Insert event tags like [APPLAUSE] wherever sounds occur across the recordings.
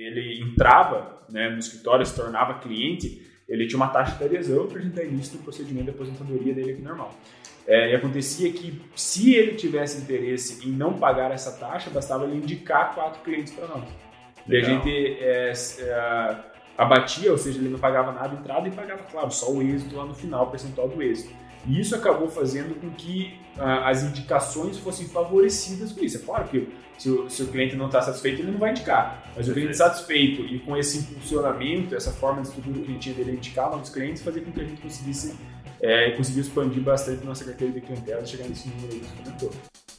ele entrava né, no escritório, se tornava cliente, ele tinha uma taxa de adesão para a gente dar início no procedimento de aposentadoria dele aqui normal. É, e acontecia que, se ele tivesse interesse em não pagar essa taxa, bastava ele indicar quatro clientes para nós. E a gente é, é, abatia, ou seja, ele não pagava nada de entrada e pagava, claro, só o êxito lá no final, o percentual do êxito. E isso acabou fazendo com que ah, as indicações fossem favorecidas com isso. É claro que se o, se o cliente não está satisfeito, ele não vai indicar. Mas o cliente satisfeito e com esse impulsionamento, essa forma de estrutura que a gente tinha dele indicar novos clientes, fazia com que a gente conseguisse é, conseguiu expandir bastante nossa carteira de clientela e chegar nesse número aí que você comentou.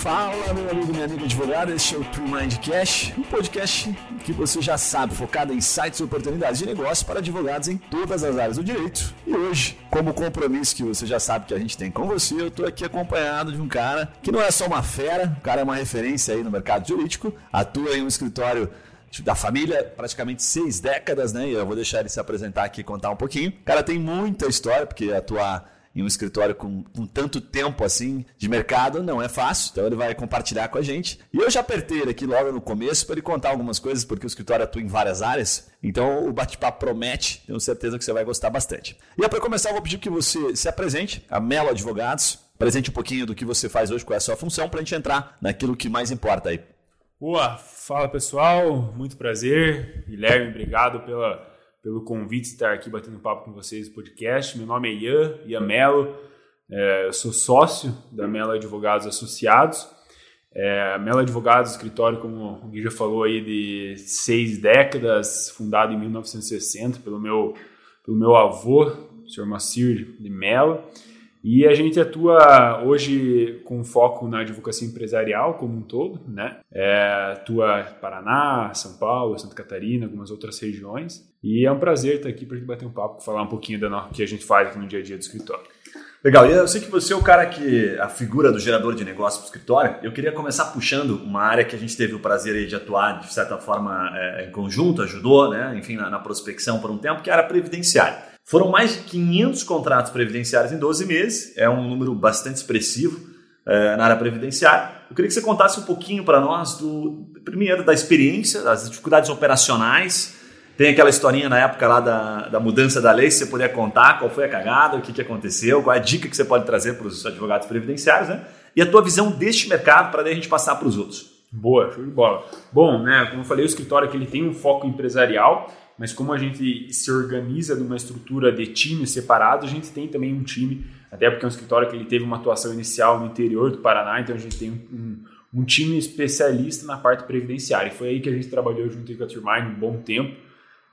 Fala, meu amigo, minha amiga advogada, este é o True Mind Cash, um podcast que você já sabe, focado em insights e oportunidades de negócio para advogados em todas as áreas do direito. E hoje, como compromisso que você já sabe que a gente tem com você, eu estou aqui acompanhado de um cara que não é só uma fera, o cara é uma referência aí no mercado jurídico, atua em um escritório da família, praticamente seis décadas, né? E eu vou deixar ele se apresentar aqui e contar um pouquinho. O cara tem muita história, porque atuar em um escritório com, com tanto tempo assim de mercado não é fácil, então ele vai compartilhar com a gente. E eu já apertei ele aqui logo no começo para ele contar algumas coisas, porque o escritório atua em várias áreas, então o bate-papo promete, tenho certeza que você vai gostar bastante. E para começar, eu vou pedir que você se apresente, a Melo Advogados, apresente um pouquinho do que você faz hoje, qual é a sua função, para a gente entrar naquilo que mais importa aí. Boa, fala pessoal, muito prazer. Guilherme, obrigado pela pelo convite de estar aqui batendo papo com vocês no podcast. Meu nome é Ian, Ian Melo, é, eu sou sócio da Melo Advogados Associados. É, Melo Advogados, escritório, como o Gui já falou aí, de seis décadas, fundado em 1960 pelo meu, pelo meu avô, o senhor Macir de Melo. E a gente atua hoje com foco na advocacia empresarial como um todo, né? É, atua Paraná, São Paulo, Santa Catarina, algumas outras regiões. E é um prazer estar aqui para gente bater um papo, falar um pouquinho do que a gente faz aqui no dia a dia do escritório. Legal, e eu sei que você é o cara que, a figura do gerador de negócio para o escritório. Eu queria começar puxando uma área que a gente teve o prazer de atuar, de certa forma, é, em conjunto, ajudou, né? enfim, na, na prospecção por um tempo, que era a previdenciária. Foram mais de 500 contratos previdenciários em 12 meses, é um número bastante expressivo é, na área previdenciária. Eu queria que você contasse um pouquinho para nós do primeiro da experiência, das dificuldades operacionais. Tem aquela historinha na época lá da, da mudança da lei, se você puder contar qual foi a cagada, o que, que aconteceu, qual é a dica que você pode trazer para os advogados previdenciários, né? E a tua visão deste mercado para a gente passar para os outros. Boa, show de bola. Bom, né, como eu falei, o escritório aqui ele tem um foco empresarial, mas como a gente se organiza numa estrutura de times separados, a gente tem também um time, até porque é um escritório que ele teve uma atuação inicial no interior do Paraná, então a gente tem um, um time especialista na parte previdenciária. E foi aí que a gente trabalhou junto com a Turmine um bom tempo,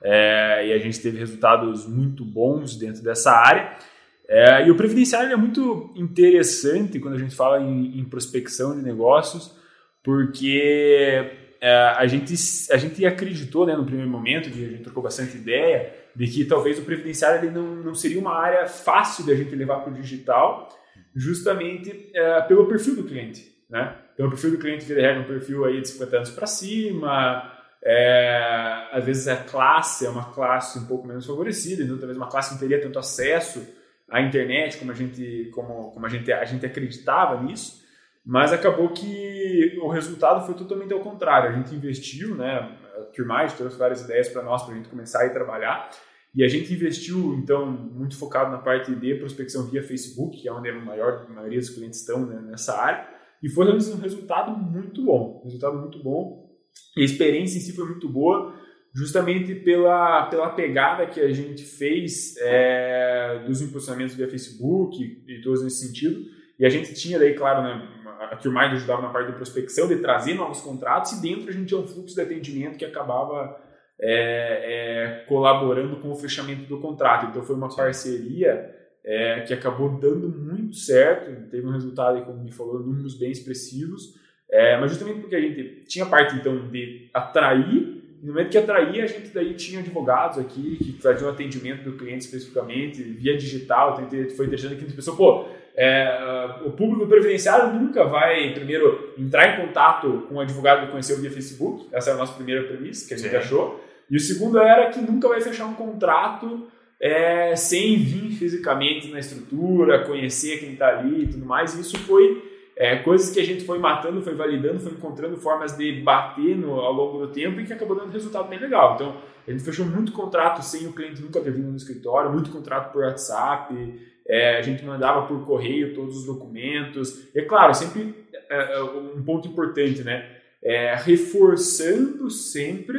é, e a gente teve resultados muito bons dentro dessa área. É, e o previdenciário é muito interessante quando a gente fala em, em prospecção de negócios, porque a, gente, a gente acreditou né, no primeiro momento, que a gente trocou bastante ideia, de que talvez o previdenciário ele não, não seria uma área fácil de a gente levar para o digital, justamente é, pelo perfil do cliente. Né? Então, o perfil do cliente, vira regra, um perfil aí de 50 anos para cima, é, às vezes a classe é uma classe um pouco menos favorecida, então talvez uma classe não teria tanto acesso à internet como a gente, como, como a gente, a gente acreditava nisso. Mas acabou que o resultado foi totalmente ao contrário. A gente investiu, né? A Turmage trouxe várias ideias para nós para a gente começar a trabalhar. E a gente investiu, então, muito focado na parte de prospecção via Facebook, que é onde a, maior, a maioria dos clientes estão né, nessa área. E foi um resultado muito bom. resultado muito bom. E a experiência em si foi muito boa, justamente pela, pela pegada que a gente fez é, dos impulsionamentos via Facebook e, e todos nesse sentido. E a gente tinha daí, claro, né, a Turmind ajudava na parte de prospecção, de trazer novos contratos, e dentro a gente tinha um fluxo de atendimento que acabava é, é, colaborando com o fechamento do contrato. Então foi uma parceria é, que acabou dando muito certo, teve um resultado, como me falou, números bem expressivos, é, mas justamente porque a gente tinha a parte então de atrair no momento que atraía, a gente daí tinha advogados aqui que faziam atendimento do cliente especificamente, via digital, foi interessante aqui as pessoas, pô, é, o público previdenciário nunca vai, primeiro, entrar em contato com o advogado que conheceu via Facebook, essa é a nossa primeira premissa que a gente Sim. achou, e o segundo era que nunca vai fechar um contrato é, sem vir fisicamente na estrutura, conhecer quem está ali e tudo mais. Isso foi é, coisas que a gente foi matando, foi validando, foi encontrando formas de bater no, ao longo do tempo e que acabou dando resultado bem legal. Então, a gente fechou muito contrato sem o cliente nunca ter vindo no escritório, muito contrato por WhatsApp, é, a gente mandava por correio todos os documentos. É claro, sempre é, é, um ponto importante, né? É, reforçando sempre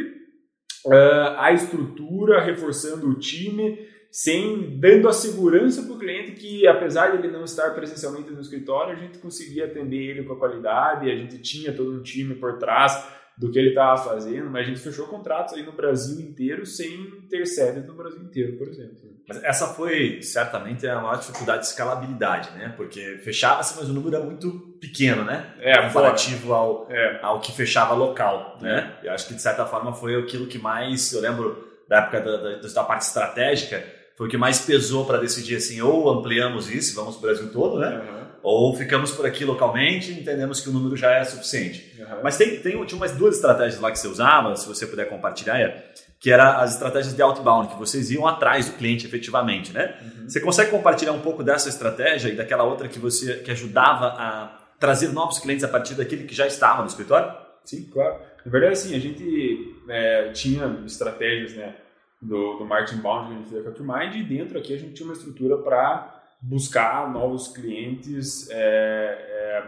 uh, a estrutura, reforçando o time, sem dando a segurança para o cliente que, apesar de ele não estar presencialmente no escritório, a gente conseguia atender ele com a qualidade, a gente tinha todo um time por trás do que ele estava fazendo, mas a gente fechou contratos aí no Brasil inteiro sem ter sede no Brasil inteiro, por exemplo. Mas essa foi certamente a maior dificuldade de escalabilidade, né? Porque fechava-se, mas o número era muito pequeno, né? É, comparativo ao, é. ao que fechava local, né? É. Eu acho que de certa forma foi aquilo que mais, eu lembro da época da, da, da parte estratégica, foi o que mais pesou para decidir assim, ou ampliamos isso, vamos para o Brasil todo, né? Uhum. Ou ficamos por aqui localmente e entendemos que o número já é suficiente. Uhum. Mas tem, tem, tinha umas duas estratégias lá que você usava, se você puder compartilhar, é, que era as estratégias de outbound, que vocês iam atrás do cliente efetivamente, né? Uhum. Você consegue compartilhar um pouco dessa estratégia e daquela outra que você que ajudava a trazer novos clientes a partir daquele que já estava no escritório? Sim, claro. Na verdade, assim, a gente é, tinha estratégias, né, do, do marketing bound que a gente fez com a Mind e dentro aqui a gente tinha uma estrutura para buscar novos clientes é, é,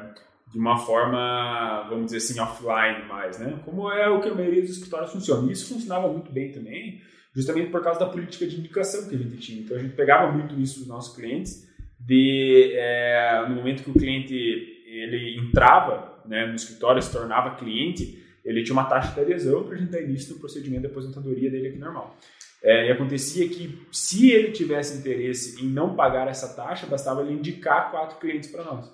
de uma forma, vamos dizer assim, offline mais, né? Como é o que a maioria dos escritórios funciona. E isso funcionava muito bem também, justamente por causa da política de indicação que a gente tinha. Então a gente pegava muito isso dos nossos clientes, de é, no momento que o cliente ele entrava né, no escritório, se tornava cliente, ele tinha uma taxa de adesão para a gente dar início no procedimento de aposentadoria dele aqui normal. É, e acontecia que, se ele tivesse interesse em não pagar essa taxa, bastava ele indicar quatro clientes para nós.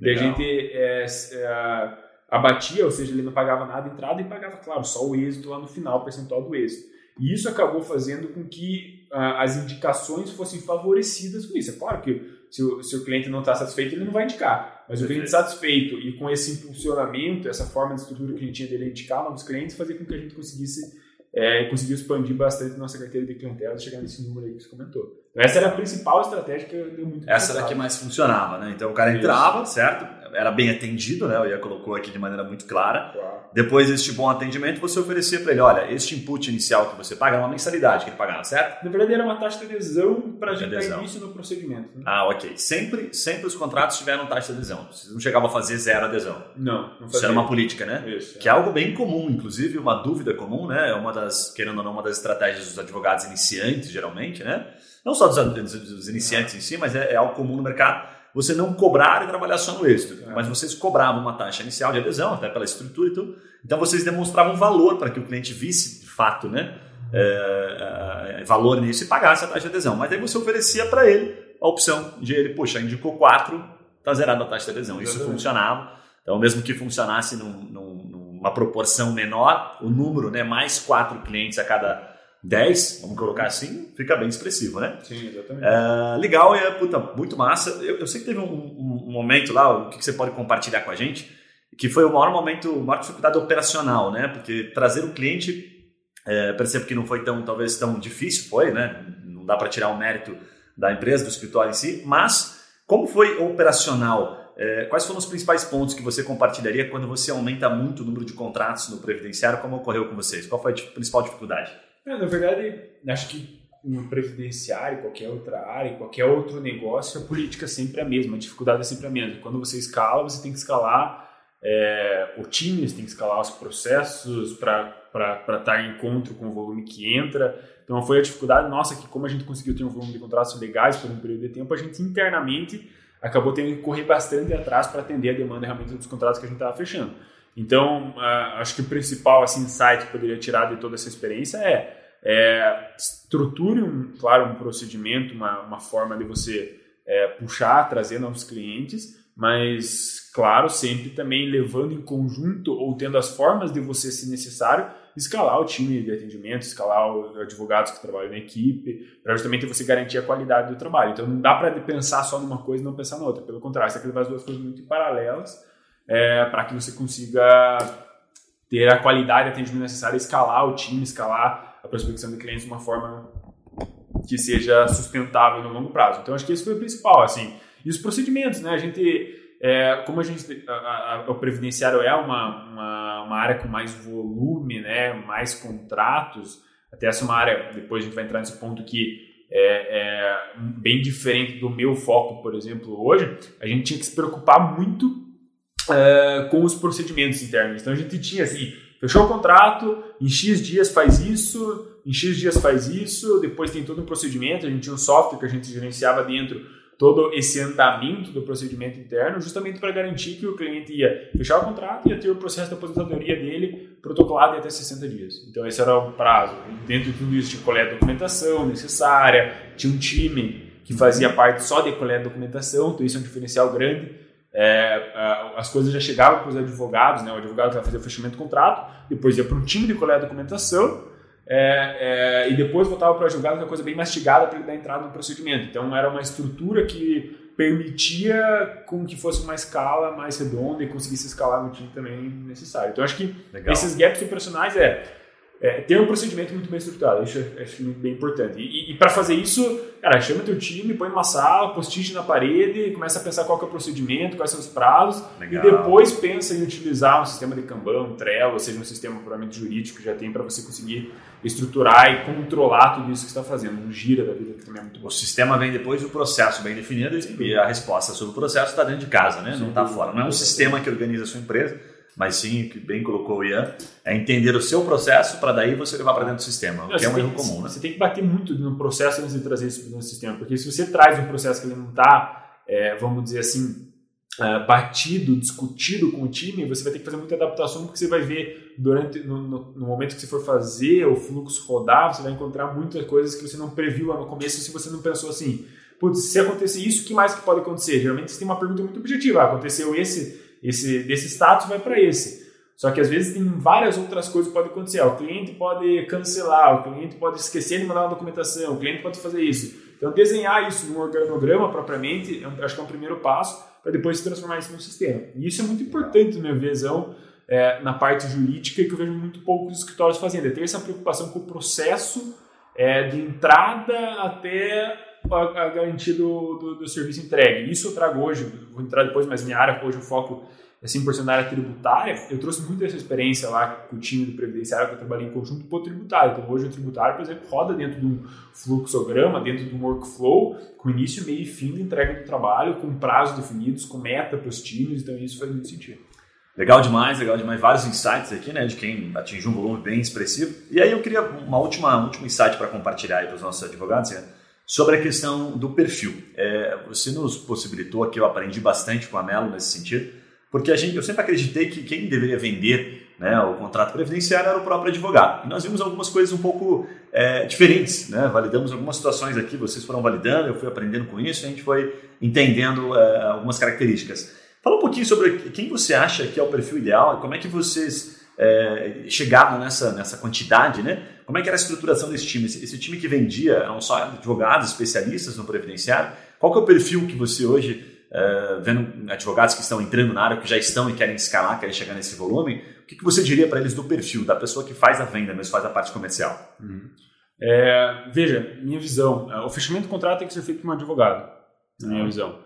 E a gente é, é, abatia, ou seja, ele não pagava nada de entrada e pagava, claro, só o êxito lá no final, o percentual do êxito. E isso acabou fazendo com que uh, as indicações fossem favorecidas com isso. É claro que se o, se o cliente não está satisfeito, ele não vai indicar. Mas Perfeito. o cliente satisfeito e com esse impulsionamento, essa forma de estrutura que a gente tinha dele indicar novos clientes, fazia com que a gente conseguisse é, e conseguiu expandir bastante nossa carteira de clientela, chegar nesse número aí que você comentou. Então, essa era a principal estratégia que deu muito Essa era a que mais funcionava, né? Então o cara entrava, certo? Era bem atendido, né? O Ia colocou aqui de maneira muito clara. Claro. Depois deste bom atendimento, você oferecia para ele: olha, este input inicial que você paga é uma mensalidade que ele pagava, certo? Na verdade, era uma taxa de adesão para a gente dar início no procedimento. Né? Ah, ok. Sempre, sempre os contratos tiveram taxa de adesão. Você não chegava a fazer zero adesão. Não, não Isso era uma política, né? Isso. Que é algo bem comum, inclusive uma dúvida comum, né? É uma das, querendo ou não, uma das estratégias dos advogados iniciantes, geralmente, né? Não só dos, dos iniciantes em si, mas é, é algo comum no mercado você não cobrar e trabalhar só no êxito. É. Mas vocês cobravam uma taxa inicial de adesão, até pela estrutura e tudo. Então vocês demonstravam valor para que o cliente visse de fato né, é, é, valor nisso e pagasse a taxa de adesão. Mas aí você oferecia para ele a opção de ele, puxa, indicou 4, está zerado a taxa de adesão. Isso funcionava. Então, mesmo que funcionasse num, num, numa proporção menor, o número, né, mais quatro clientes a cada 10, vamos colocar assim, fica bem expressivo, né? Sim, exatamente. É, legal e é puta, muito massa. Eu, eu sei que teve um, um, um, momento lá, o que, que você pode compartilhar com a gente, que foi o maior momento, a maior dificuldade operacional, né? Porque trazer o cliente, é, percebo que não foi tão, talvez tão difícil, foi, né? Não dá para tirar o mérito da empresa, do escritório em si, mas como foi operacional? É, quais foram os principais pontos que você compartilharia quando você aumenta muito o número de contratos no previdenciário? Como ocorreu com vocês? Qual foi a principal dificuldade? É, na verdade, acho que no previdenciário, qualquer outra área, qualquer outro negócio, a política é sempre a mesma, a dificuldade é sempre a mesma. Quando você escala, você tem que escalar é, o time, você tem que escalar os processos para estar em encontro com o volume que entra. Então, foi a dificuldade nossa que, como a gente conseguiu ter um volume de contratos legais por um período de tempo, a gente internamente acabou tendo que correr bastante atrás para atender a demanda realmente dos contratos que a gente estava fechando. Então, acho que o principal assim, insight que poderia tirar de toda essa experiência é, é estruture, um, claro, um procedimento, uma, uma forma de você é, puxar, trazer novos clientes, mas, claro, sempre também levando em conjunto ou tendo as formas de você, se necessário, escalar o time de atendimento, escalar os advogados que trabalham na equipe, para justamente você garantir a qualidade do trabalho. Então, não dá para pensar só numa coisa e não pensar na outra. Pelo contrário, você tem que levar as duas coisas muito paralelas é, para que você consiga ter a qualidade de atendimento necessária, escalar o time, escalar prospecção de clientes de uma forma que seja sustentável no longo prazo. Então, acho que esse foi o principal, assim. E os procedimentos, né? A gente, é, como a gente, a, a, o previdenciário é uma, uma, uma, área com mais volume, né? Mais contratos, até essa é uma área, depois a gente vai entrar nesse ponto que é, é, bem diferente do meu foco, por exemplo, hoje, a gente tinha que se preocupar muito é, com os procedimentos internos. Então a gente tinha assim, fechou o contrato, em X dias faz isso, em X dias faz isso, depois tem todo um procedimento, a gente tinha um software que a gente gerenciava dentro todo esse andamento do procedimento interno, justamente para garantir que o cliente ia fechar o contrato e ia ter o processo de aposentadoria dele protocolado em até 60 dias. Então esse era o prazo. Dentro de tudo isso tinha coleta de documentação necessária, tinha um time que fazia parte só de coleta de documentação, então isso é um diferencial grande. É, as coisas já chegavam para os advogados, né? o advogado ia fazer o fechamento do contrato, depois ia para um time de coleta de documentação, é, é, e depois voltava para o advogado com a coisa bem mastigada para ele dar entrada no procedimento. Então era uma estrutura que permitia com que fosse uma escala mais redonda e conseguisse escalar no time também necessário. Então acho que Legal. esses gaps operacionais é é, ter um procedimento muito bem estruturado, isso acho bem importante. E, e, e para fazer isso, cara, chama teu time, põe numa sala, post-it na parede, começa a pensar qual é o procedimento, quais são os prazos, Legal. e depois pensa em utilizar um sistema de Kanban, um Trello, ou seja, um sistema puramente jurídico que já tem para você conseguir estruturar e controlar tudo isso que está fazendo, um gira da vida que também é muito bom. O sistema vem depois do processo bem definido e a resposta sobre o processo está dentro de casa, né? não está fora. Não é um sistema que organiza a sua empresa, mas sim, o que bem colocou o Ian, é entender o seu processo para daí você levar para dentro do sistema, que é um erro comum. Né? Você tem que bater muito no processo antes de trazer isso para o sistema, porque se você traz um processo que ele não está, é, vamos dizer assim, Uh, batido, discutido com o time, você vai ter que fazer muita adaptação, porque você vai ver durante no, no, no, momento que você for fazer o fluxo rodar, você vai encontrar muitas coisas que você não previu lá no começo se você não pensou assim, putz, se acontecer isso, o que mais que pode acontecer? Geralmente você tem uma pergunta muito objetiva, ah, aconteceu esse esse desse status vai para esse. Só que às vezes tem várias outras coisas que podem acontecer. O cliente pode cancelar, o cliente pode esquecer de mandar uma documentação, o cliente pode fazer isso. Então, desenhar isso num organograma propriamente, eu acho que é um primeiro passo para depois se transformar isso num sistema. E isso é muito importante, na minha visão, é, na parte jurídica, que eu vejo muito poucos escritórios fazendo. É ter essa preocupação com o processo é, de entrada até a, a garantia do, do, do, serviço entregue. Isso eu trago hoje, vou entrar depois, mas minha área, hoje o foco é 100% na área tributária. Eu trouxe muito essa experiência lá com o time do previdenciário que eu trabalhei em conjunto para o tributário. Então hoje o tributário, por exemplo, roda dentro de um fluxograma, dentro de um workflow, com início, meio e fim de entrega do trabalho, com prazos definidos, com meta para os times, então isso faz muito sentido. Legal demais, legal demais. Vários insights aqui, né, de quem atingiu um volume bem expressivo. E aí eu queria uma última, um último insight para compartilhar aí para os nossos advogados, né? Sobre a questão do perfil, é, você nos possibilitou aqui, eu aprendi bastante com a Melo nesse sentido, porque a gente, eu sempre acreditei que quem deveria vender né, o contrato previdenciário era o próprio advogado. E nós vimos algumas coisas um pouco é, diferentes, né? validamos algumas situações aqui, vocês foram validando, eu fui aprendendo com isso, a gente foi entendendo é, algumas características. Fala um pouquinho sobre quem você acha que é o perfil ideal e como é que vocês é, chegavam nessa, nessa quantidade, né? Como é que era a estruturação desse time? Esse, esse, time que vendia eram só advogados, especialistas no previdenciário? Qual que é o perfil que você hoje, é, vendo advogados que estão entrando na área, que já estão e querem escalar, querem chegar nesse volume, o que, que você diria para eles do perfil, da pessoa que faz a venda, mas faz a parte comercial? Uhum. É, veja, minha visão, é, o fechamento do contrato tem que ser feito por um advogado, na minha uhum. visão.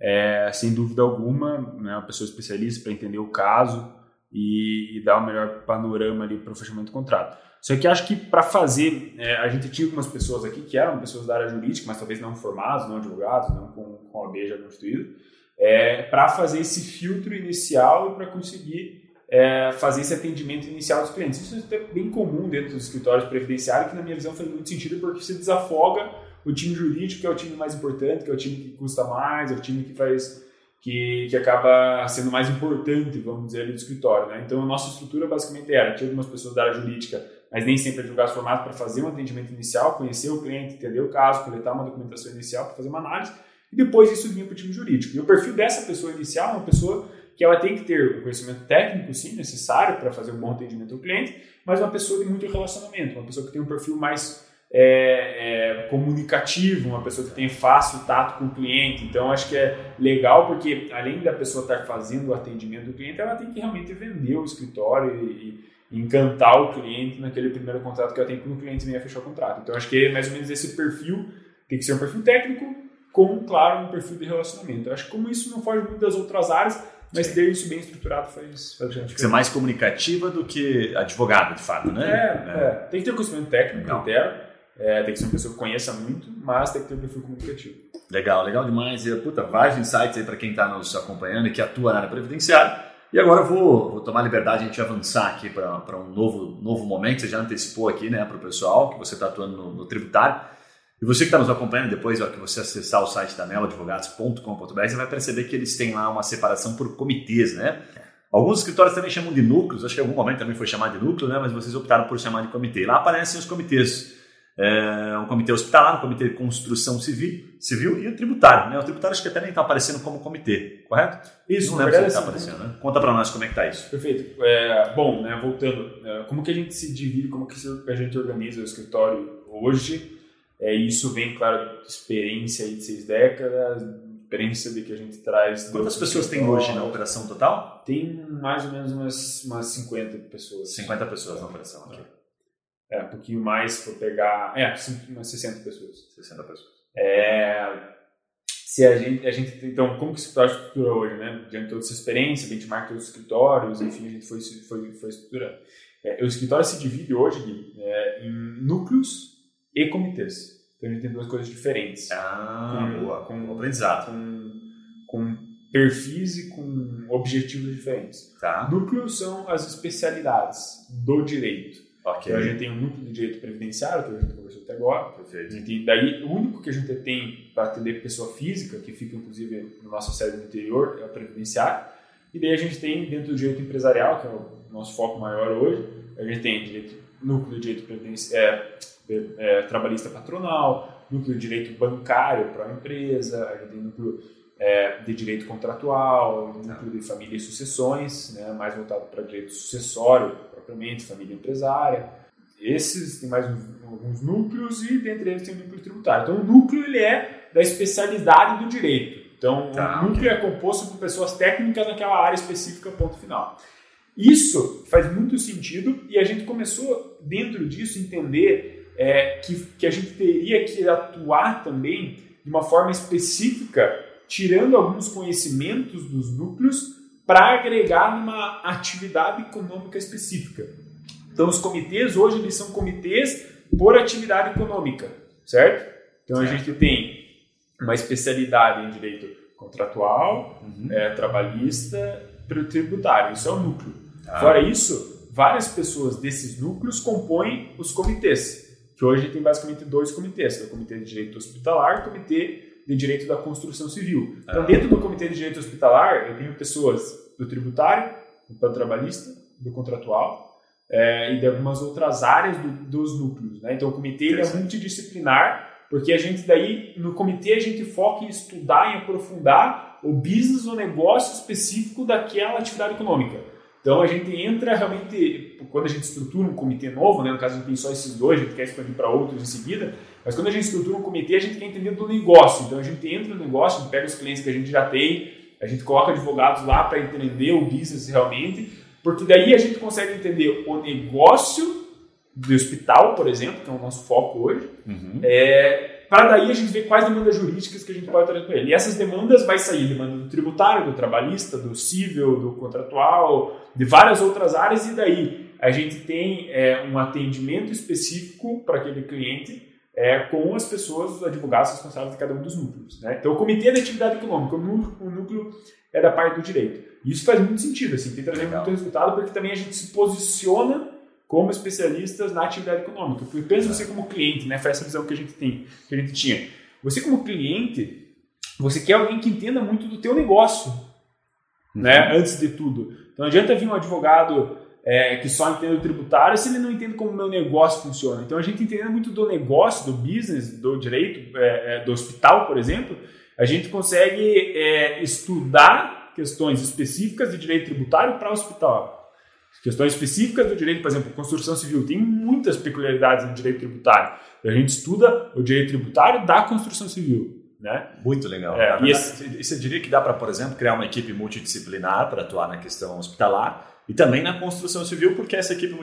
É, sem dúvida alguma, né, uma pessoa especialista para entender o caso e, e dar o melhor panorama ali para o fechamento do contrato. Só que acho que para fazer, é, a gente tinha algumas pessoas aqui que eram pessoas da área jurídica, mas talvez não formados, não advogados, não com, com a B já constituído, é, para fazer esse filtro inicial e para conseguir é, fazer esse atendimento inicial dos clientes. Isso é bem comum dentro dos escritórios previdenciários, que na minha visão faz muito sentido porque você desafoga o time jurídico, que é o time mais importante, que é o time que custa mais, é o time que faz que, que acaba sendo mais importante, vamos dizer, ali do escritório. Né? Então, a nossa estrutura basicamente era, tinha algumas pessoas da área jurídica mas nem sempre advogados formados para fazer um atendimento inicial, conhecer o cliente, entender o caso, coletar uma documentação inicial para fazer uma análise, e depois isso vinha para o time jurídico. E o perfil dessa pessoa inicial é uma pessoa que ela tem que ter o conhecimento técnico, sim, necessário para fazer um bom atendimento ao cliente, mas uma pessoa de muito relacionamento, uma pessoa que tem um perfil mais é, é, comunicativo, uma pessoa que tem fácil tato com o cliente. Então, acho que é legal porque, além da pessoa estar fazendo o atendimento do cliente, ela tem que realmente vender o escritório e, encantar o cliente naquele primeiro contrato que eu tenho quando o cliente a fechar o contrato. Então, acho que é mais ou menos esse perfil, tem que ser um perfil técnico com, claro, um perfil de relacionamento. Eu acho que como isso não foge muito das outras áreas, mas Sim. ter isso bem estruturado faz, faz Tem que ser mais comunicativa do que advogado, de fato, né? É, é. tem que ter conhecimento técnico inteiro, é, tem que ser uma pessoa que conheça muito, mas tem que ter um perfil comunicativo. Legal, legal demais. E, puta, vários insights aí para quem está nos acompanhando e que atua na área previdenciária. E agora eu vou, vou tomar liberdade de a gente avançar aqui para um novo, novo momento. Você já antecipou aqui né, para o pessoal que você está atuando no, no, tributário. E você que está nos acompanhando, depois que você acessar o site da meloadvogados.com.br, você vai perceber que eles têm lá uma separação por comitês, né? Alguns escritórios também chamam de núcleos, acho que em algum momento também foi chamado de núcleo, né? mas vocês optaram por chamar de comitê. Lá aparecem os comitês é, um comitê hospitalar, um comitê de construção civil, civil e o tributário. Né? O tributário acho que até nem está aparecendo como comitê, correto? Isso, não lembro se está aparecendo. Né? Conta para nós como é que está isso. Perfeito. É, bom, né, voltando, é, como que a gente se divide, como que a gente organiza o escritório hoje? É, isso vem, claro, de experiência de seis décadas, experiência de que a gente traz. Quantas pessoas tem hoje na operação total? Tem mais ou menos umas, umas 50 pessoas. 50 pessoas na operação, ok. É, um pouquinho mais, se for pegar. É, umas 60 pessoas. 60 pessoas. É, se a gente, a gente. Então, como que o escritório estrutura hoje, né? Diante de toda essa experiência, benchmark todos os escritórios, enfim, a gente foi, foi, foi estruturando. É, o escritório se divide hoje, Gui, é, em núcleos e comitês. Então, a gente tem duas coisas diferentes. Ah, com, boa. Com aprendizado. Com, com perfis e com objetivos diferentes. Tá. Núcleos são as especialidades do direito. Okay. Então a gente tem um núcleo de direito previdenciário, que a gente conversou até agora. Perfeito. A daí, o único que a gente tem para atender pessoa física, que fica inclusive no nosso sede no interior, é o previdenciário. E daí a gente tem, dentro do direito empresarial, que é o nosso foco maior hoje, a gente tem direito, núcleo de direito é, é, trabalhista patronal, núcleo de direito bancário para a empresa, a gente tem núcleo é, de direito contratual, núcleo de família e sucessões, né, mais voltado para direito sucessório propriamente, família empresária. Esses tem mais alguns núcleos e dentre eles tem o núcleo tributário. Então o núcleo ele é da especialidade do direito. Então tá, o núcleo okay. é composto por pessoas técnicas naquela área específica, ponto final. Isso faz muito sentido e a gente começou dentro disso entender é, que, que a gente teria que atuar também de uma forma específica, tirando alguns conhecimentos dos núcleos para agregar numa atividade econômica específica. Então, os comitês hoje eles são comitês por atividade econômica, certo? Então, certo. a gente tem uma especialidade em direito contratual, uhum. é, trabalhista, tributário. Isso é o núcleo. Ah. Fora isso, várias pessoas desses núcleos compõem os comitês, que hoje tem basicamente dois comitês, é o Comitê de Direito Hospitalar e o Comitê de Direito da Construção Civil. Então, ah. dentro do Comitê de Direito Hospitalar, eu tenho pessoas do tributário, do trabalhista, do contratual é, e de algumas outras áreas do, dos núcleos. Né? Então, o comitê é multidisciplinar, porque a gente daí, no comitê, a gente foca em estudar, em aprofundar o business, o negócio específico daquela atividade econômica. Então, a gente entra realmente, quando a gente estrutura um comitê novo, né? no caso a gente tem só esses dois, a gente quer expandir para outros em seguida, mas quando a gente estrutura um comitê, a gente quer entender do negócio. Então, a gente entra no negócio, a gente pega os clientes que a gente já tem, a gente coloca advogados lá para entender o business realmente, porque daí a gente consegue entender o negócio do hospital, por exemplo, que é o nosso foco hoje, uhum. é, para daí a gente ver quais demandas jurídicas que a gente pode trazer para ele. E essas demandas vai sair demanda do tributário, do trabalhista, do civil, do contratual, de várias outras áreas, e daí a gente tem é, um atendimento específico para aquele cliente é, com as pessoas, os advogados responsáveis de cada um dos núcleos. Né? Então, o comitê de atividade econômica, o núcleo, o núcleo é da parte do direito. E isso faz muito sentido, assim, tem trazido muito resultado, porque também a gente se posiciona como especialistas na atividade econômica. Porque pensa você como cliente, né? Foi essa visão que a gente tem, que a gente tinha. Você como cliente, você quer alguém que entenda muito do teu negócio, né? Antes de tudo. Então não adianta vir um advogado é, que só entende o tributário se ele não entende como o meu negócio funciona. Então a gente entende muito do negócio, do business, do direito, é, é, do hospital, por exemplo, a gente consegue é, estudar questões específicas de direito tributário para o hospital. Questões específicas do direito, por exemplo, construção civil, tem muitas peculiaridades no direito tributário. A gente estuda o direito tributário da construção civil. Né? Muito legal. É, e esse, você diria que dá para, por exemplo, criar uma equipe multidisciplinar para atuar na questão hospitalar e também na construção civil, porque essa equipe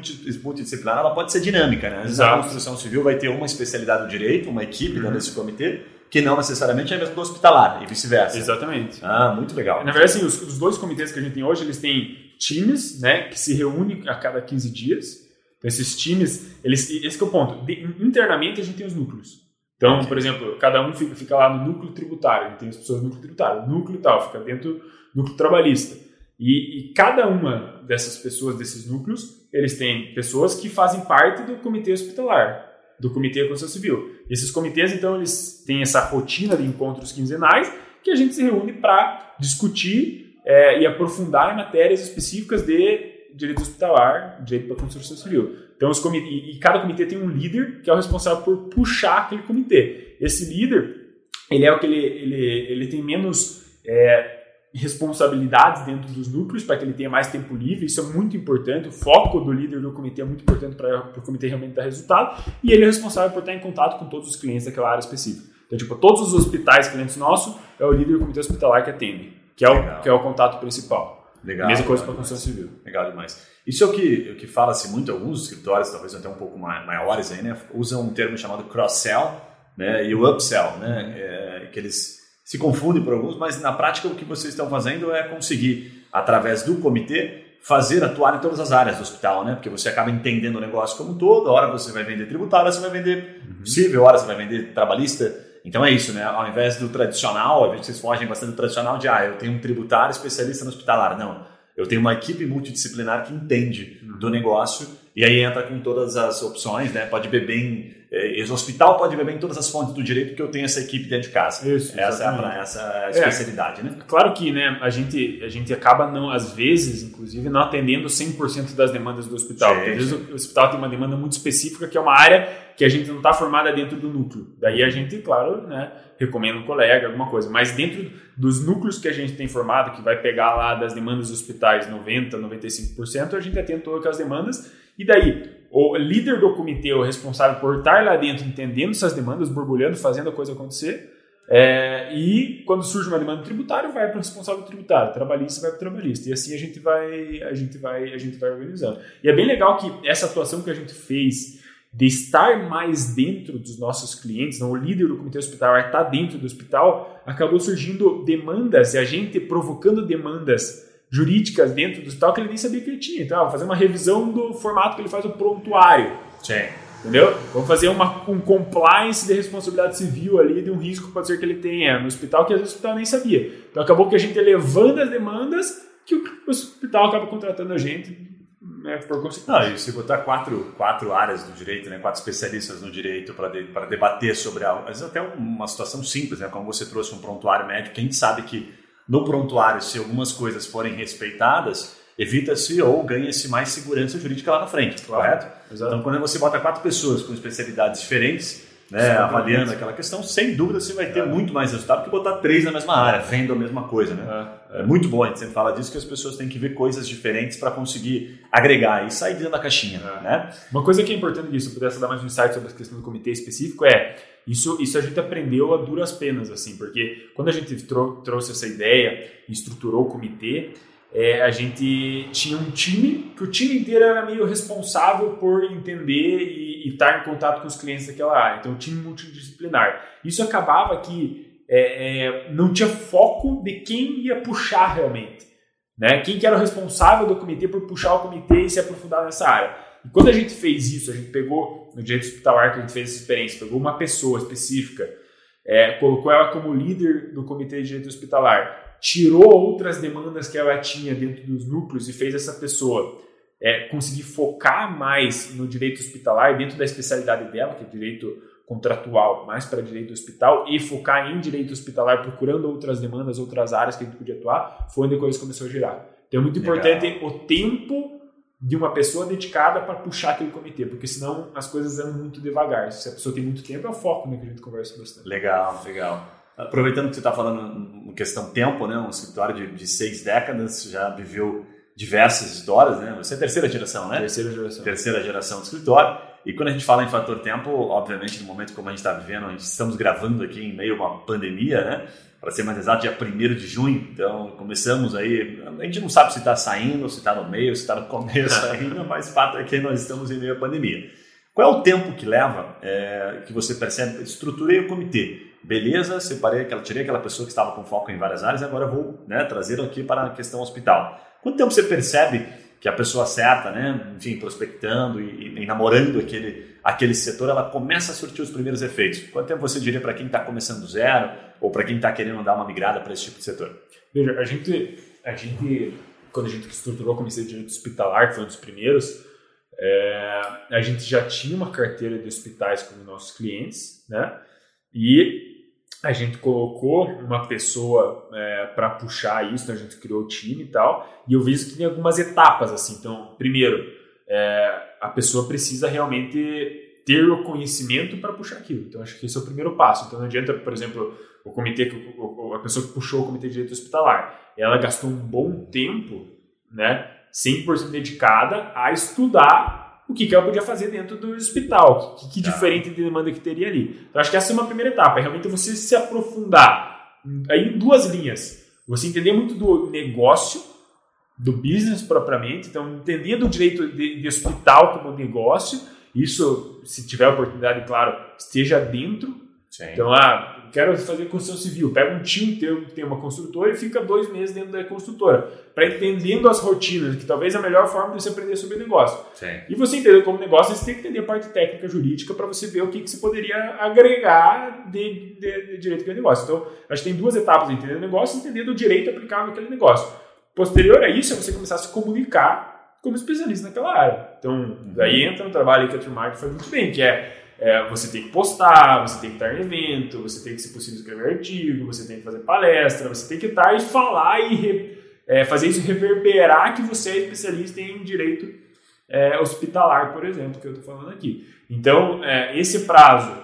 multidisciplinar ela pode ser dinâmica. Né? Às vezes a construção civil vai ter uma especialidade do direito, uma equipe uhum. dentro desse comitê, que não necessariamente é mesmo do hospitalar, e vice-versa. Exatamente. Ah, muito legal. Na verdade, assim, os, os, dois comitês que a gente tem hoje, eles têm times, né, que se reúnem a cada 15 dias. Então, esses times, eles, esse é o ponto. De, internamente, a gente tem os núcleos. Então, por exemplo, cada um fica, fica lá no núcleo tributário, tem as pessoas no núcleo tributário, núcleo tal, fica dentro do núcleo trabalhista. E, e, cada uma dessas pessoas, desses núcleos, eles têm pessoas que fazem parte do comitê hospitalar, do comitê de construção civil. E esses comitês, então, eles têm essa rotina de encontros quinzenais que a gente se reúne para discutir é, e aprofundar em matérias específicas de direito hospitalar, direito para construção civil. Então, os comitê, e, cada comitê tem um líder que é o responsável por puxar aquele comitê. Esse líder, ele é o que ele, ele, ele tem menos é, responsabilidades dentro dos núcleos para que ele tenha mais tempo livre. Isso é muito importante. O foco do líder do comitê é muito importante para o comitê realmente dar resultado. E ele é responsável por estar em contato com todos os clientes daquela área específica. Então, tipo, todos os hospitais clientes nossos é o líder do comitê hospitalar que atende, que é o, que é o contato principal. Legal. Mesma coisa para a construção civil. Legal demais. Isso é o que, o que fala-se muito, alguns escritórios, talvez até um pouco maiores aí, né, usam um termo chamado cross-sell né, e o upsell, né, é, que eles se confunde por alguns, mas na prática o que vocês estão fazendo é conseguir, através do comitê, fazer atuar em todas as áreas do hospital, né? Porque você acaba entendendo o negócio como um todo, a hora você vai vender tributário, você vai vender uhum. civil, a hora você vai vender trabalhista. Então é isso, né? Ao invés do tradicional, a gente vocês fogem bastante do tradicional de, ah, eu tenho um tributário especialista no hospitalar. Não, eu tenho uma equipe multidisciplinar que entende uhum. do negócio e aí entra com todas as opções, né? Pode beber em esse hospital pode beber em todas as fontes do direito porque eu tenho essa equipe dentro de casa. Isso, essa é a, essa é a especialidade, é, né? Claro que né, a, gente, a gente acaba, não, às vezes, inclusive, não atendendo 100% das demandas do hospital. Sim, às vezes o, o hospital tem uma demanda muito específica que é uma área que a gente não está formada dentro do núcleo. Daí a gente, claro, né, recomenda um colega, alguma coisa. Mas dentro dos núcleos que a gente tem formado, que vai pegar lá das demandas dos hospitais 90%, 95%, a gente atende todas as demandas. E daí, o líder do comitê, o responsável por estar lá dentro, entendendo essas demandas, borbulhando, fazendo a coisa acontecer. É, e quando surge uma demanda tributária, vai para o responsável tributário, trabalhista vai para o trabalhista. E assim a gente vai, a gente vai, a gente vai organizando. E é bem legal que essa atuação que a gente fez de estar mais dentro dos nossos clientes, não, o líder do comitê hospitalar está dentro do hospital, acabou surgindo demandas e a gente provocando demandas jurídicas dentro do hospital que ele nem sabia que ele tinha. Então, vou fazer uma revisão do formato que ele faz o prontuário. Sim. Entendeu? Vamos fazer uma, um compliance de responsabilidade civil ali de um risco que pode ser que ele tenha no hospital que às vezes o hospital nem sabia. Então acabou que a gente elevando as demandas que o hospital acaba contratando a gente né, por consequência. Não, e se botar quatro, quatro áreas do direito, né, quatro especialistas no direito para de, debater sobre algo, às vezes até uma situação simples, né, como você trouxe um prontuário médico, a gente sabe que no prontuário, se algumas coisas forem respeitadas, evita-se ou ganha-se mais segurança jurídica lá na frente, claro. correto? Exato. Então, quando você bota quatro pessoas com especialidades diferentes, né, avaliando aquela questão, sem dúvida você vai ter é. muito mais resultado que botar três na mesma área, vendo a mesma coisa. Né? É. é. muito bom, a gente sempre fala disso, que as pessoas têm que ver coisas diferentes para conseguir agregar e sair dentro da caixinha. É. Né? Uma coisa que é importante disso, pudesse dar mais um insight sobre a questão do comitê específico, é isso, isso a gente aprendeu a duras penas, assim, porque quando a gente trou trouxe essa ideia e estruturou o comitê, é, a gente tinha um time que o time inteiro era meio responsável por entender e, estar em contato com os clientes daquela área. Então, um time multidisciplinar. Isso acabava que é, é, não tinha foco de quem ia puxar realmente. Né? Quem que era o responsável do comitê por puxar o comitê e se aprofundar nessa área. E quando a gente fez isso, a gente pegou, no direito hospitalar que a gente fez essa experiência, pegou uma pessoa específica, é, colocou ela como líder do comitê de direito hospitalar, tirou outras demandas que ela tinha dentro dos núcleos e fez essa pessoa é, conseguir focar mais no direito hospitalar, dentro da especialidade dela, que é direito contratual, mais para direito hospital, e focar em direito hospitalar, procurando outras demandas, outras áreas que a gente podia atuar, foi onde a coisa começou a girar. Então é muito Legal. importante o tempo de uma pessoa dedicada para puxar aquele comitê, porque senão as coisas andam muito devagar. Se a pessoa tem muito tempo, é o foco né, que a gente conversa bastante. Legal, legal. Aproveitando que você está falando em questão tempo, né, um escritório de, de, seis décadas, já viveu diversas histórias, né? Você é terceira geração, né? Terceira geração. Terceira geração do escritório. E quando a gente fala em fator tempo, obviamente, no momento como a gente está vivendo, a estamos gravando aqui em meio a uma pandemia, né? Para ser mais exato, dia 1 de junho. Então, começamos aí. A gente não sabe se está saindo, se está no meio, se está no começo [LAUGHS] ainda, mas o fato é que nós estamos em meio à pandemia. Qual é o tempo que leva é, que você percebe? Estruturei o comitê. Beleza, separei aquela, tirei aquela pessoa que estava com foco em várias áreas, agora vou né, trazer aqui para a questão hospital. Quanto tempo você percebe que a pessoa certa, né, enfim, prospectando e, e, namorando aquele, aquele setor, ela começa a surtir os primeiros efeitos? Quanto tempo você diria para quem está começando do zero ou para quem está querendo dar uma migrada para esse tipo de setor? Veja, a gente, a gente quando a gente estruturou a Comissão de Direito Hospitalar, que foi um dos primeiros, é, a gente já tinha uma carteira de hospitais como nossos clientes, né? E a gente colocou uma pessoa é, para puxar isso, né? a gente criou o time e tal, e eu vi que tem algumas etapas assim. Então, primeiro, é, a pessoa precisa realmente ter o conhecimento para puxar aquilo. Então, acho que esse é o primeiro passo. Então, não adianta, por exemplo, o comitê, a pessoa que puxou o comitê de direito hospitalar, ela gastou um bom tempo, né, 100% dedicada a estudar o que, que ela podia fazer dentro do hospital, que, que tá. diferente de demanda que teria ali. Então, acho que essa é uma primeira etapa, é realmente você se aprofundar aí em duas linhas. Você entender muito do negócio, do business propriamente, então entender do direito de, de hospital como negócio, isso, se tiver oportunidade, claro, esteja dentro. Sim. Então, ah, quero fazer construção civil. Pega um tio teu que tem uma construtora e fica dois meses dentro da construtora, para entendendo as rotinas, que talvez é a melhor forma de você aprender sobre negócio. Sim. E você entender como negócio, você tem que entender a parte técnica jurídica para você ver o que, que você poderia agregar de, de, de direito aquele negócio. Então, acho que tem duas etapas: entender o negócio e entender o direito aplicável àquele negócio. Posterior a isso, é você começar a se comunicar como especialista naquela área. Então, daí entra um trabalho que a True faz muito bem, que é é, você tem que postar, você tem que estar em evento, você tem que, se possível, escrever artigo, você tem que fazer palestra, você tem que estar e falar e re, é, fazer isso reverberar que você é especialista em direito é, hospitalar, por exemplo, que eu estou falando aqui. Então, é, esse prazo,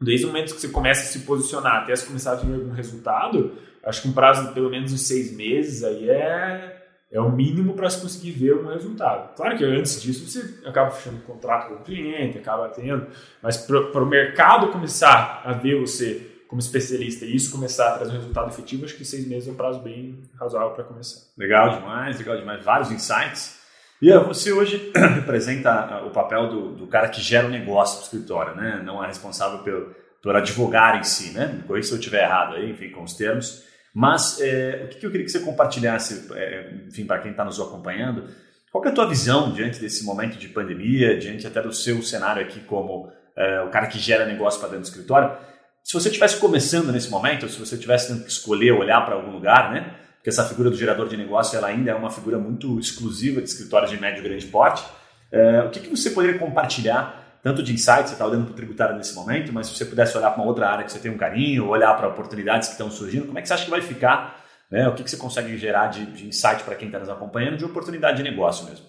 desde o momento que você começa a se posicionar até você começar a ter algum resultado, acho que um prazo de pelo menos uns seis meses aí é é o mínimo para se conseguir ver um resultado. Claro que antes disso você acaba fechando um contrato com o cliente, acaba tendo, mas para o mercado começar a ver você como especialista e isso começar a trazer um resultado efetivo, acho que seis meses é um prazo bem razoável para começar. Legal demais, legal demais. Vários insights. E você hoje [CLEARS THROAT] representa o papel do, do cara que gera o um negócio do escritório, né? Não é responsável pelo, por advogar em si, né? Depois se eu estiver errado aí, enfim, com os termos. Mas é, o que eu queria que você compartilhasse, é, enfim, para quem está nos acompanhando, qual é a tua visão diante desse momento de pandemia, diante até do seu cenário aqui como é, o cara que gera negócio para dentro do escritório? Se você estivesse começando nesse momento, ou se você tivesse tendo que escolher olhar para algum lugar, né? Porque essa figura do gerador de negócio ela ainda é uma figura muito exclusiva de escritórios de médio e grande porte. É, o que, que você poderia compartilhar tanto de insights você está olhando para o tributário nesse momento, mas se você pudesse olhar para uma outra área que você tem um carinho, olhar para oportunidades que estão surgindo, como é que você acha que vai ficar? Né? O que, que você consegue gerar de, de insight para quem está nos acompanhando, de oportunidade de negócio mesmo?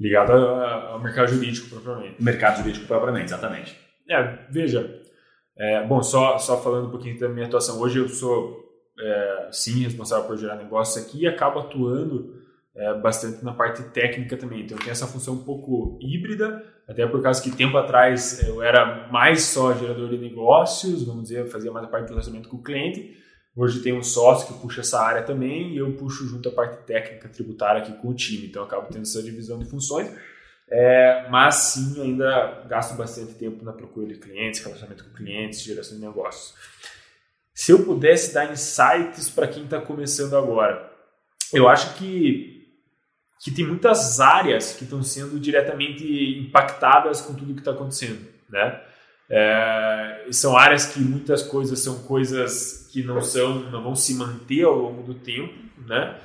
Ligado ao mercado jurídico propriamente. Mercado jurídico propriamente, exatamente. É, veja, é, bom, só, só falando um pouquinho da minha atuação. Hoje eu sou, é, sim, responsável por gerar negócios aqui e acabo atuando é, bastante na parte técnica também. Então, tem essa função um pouco híbrida, até por causa que tempo atrás eu era mais só gerador de negócios, vamos dizer, fazia mais a parte do relacionamento com o cliente. Hoje tem um sócio que puxa essa área também e eu puxo junto a parte técnica tributária aqui com o time. Então, acabo tendo essa divisão de funções. É, mas sim, ainda gasto bastante tempo na procura de clientes, relacionamento com clientes, geração de negócios. Se eu pudesse dar insights para quem está começando agora, eu acho que que tem muitas áreas que estão sendo diretamente impactadas com tudo que está acontecendo, né? É, são áreas que muitas coisas são coisas que não são, não vão se manter ao longo do tempo, né?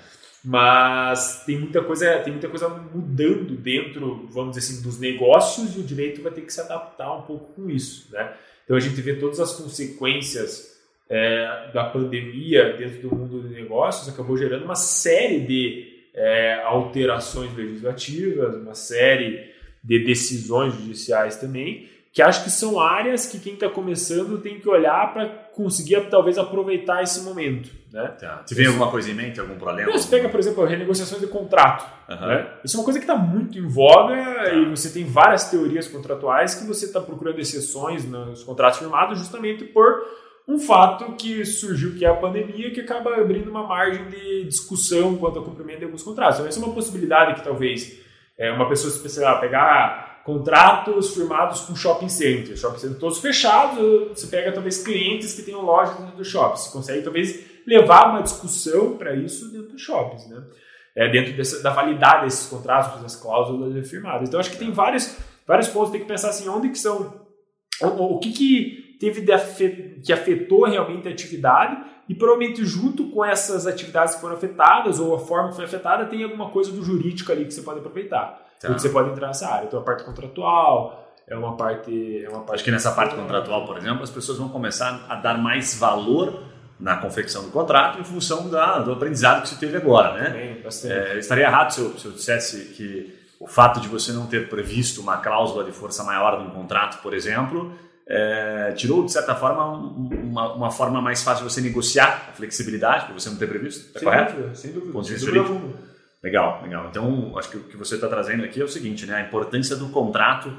Mas tem muita coisa, tem muita coisa mudando dentro, vamos dizer assim, dos negócios e o direito vai ter que se adaptar um pouco com isso, né? Então a gente vê todas as consequências é, da pandemia dentro do mundo de negócios acabou gerando uma série de é, alterações legislativas, uma série de decisões judiciais também, que acho que são áreas que quem está começando tem que olhar para conseguir talvez aproveitar esse momento. Né? Tá. Você vem alguma coisa em mente, algum problema? Você pega, por exemplo, a renegociação de contrato. Uhum. Né? Isso é uma coisa que está muito em voga tá. e você tem várias teorias contratuais que você está procurando exceções nos contratos firmados justamente por um fato que surgiu que é a pandemia que acaba abrindo uma margem de discussão quanto ao cumprimento de alguns contratos. Então essa é uma possibilidade que talvez é, uma pessoa se pegar contratos firmados com shopping center, shopping center todos fechados, você pega talvez clientes que tenham lojas dentro do shopping, você consegue talvez levar uma discussão para isso dentro dos shoppings, né? É, dentro dessa, da validade desses contratos, dessas cláusulas firmadas. Então acho que tem vários, vários pontos, tem que pensar assim, onde que são, o, o que que teve de que afetou realmente a atividade e provavelmente junto com essas atividades que foram afetadas ou a forma que foi afetada tem alguma coisa do jurídico ali que você pode aproveitar, tá. que você pode entrar nessa área. Então a parte contratual é uma parte, é uma parte Acho que nessa parte contratual, por exemplo, as pessoas vão começar a dar mais valor na confecção do contrato em função da, do aprendizado que você teve agora, né? Também, bastante. É, estaria errado se eu, se eu dissesse que o fato de você não ter previsto uma cláusula de força maior no contrato, por exemplo, é, tirou, de certa forma, uma, uma, forma mais fácil de você negociar a flexibilidade, para você não ter previsto. É correto? Dúvida, sem dúvida. Ponto de vista Legal, legal. Então, acho que o que você está trazendo aqui é o seguinte, né? A importância do contrato,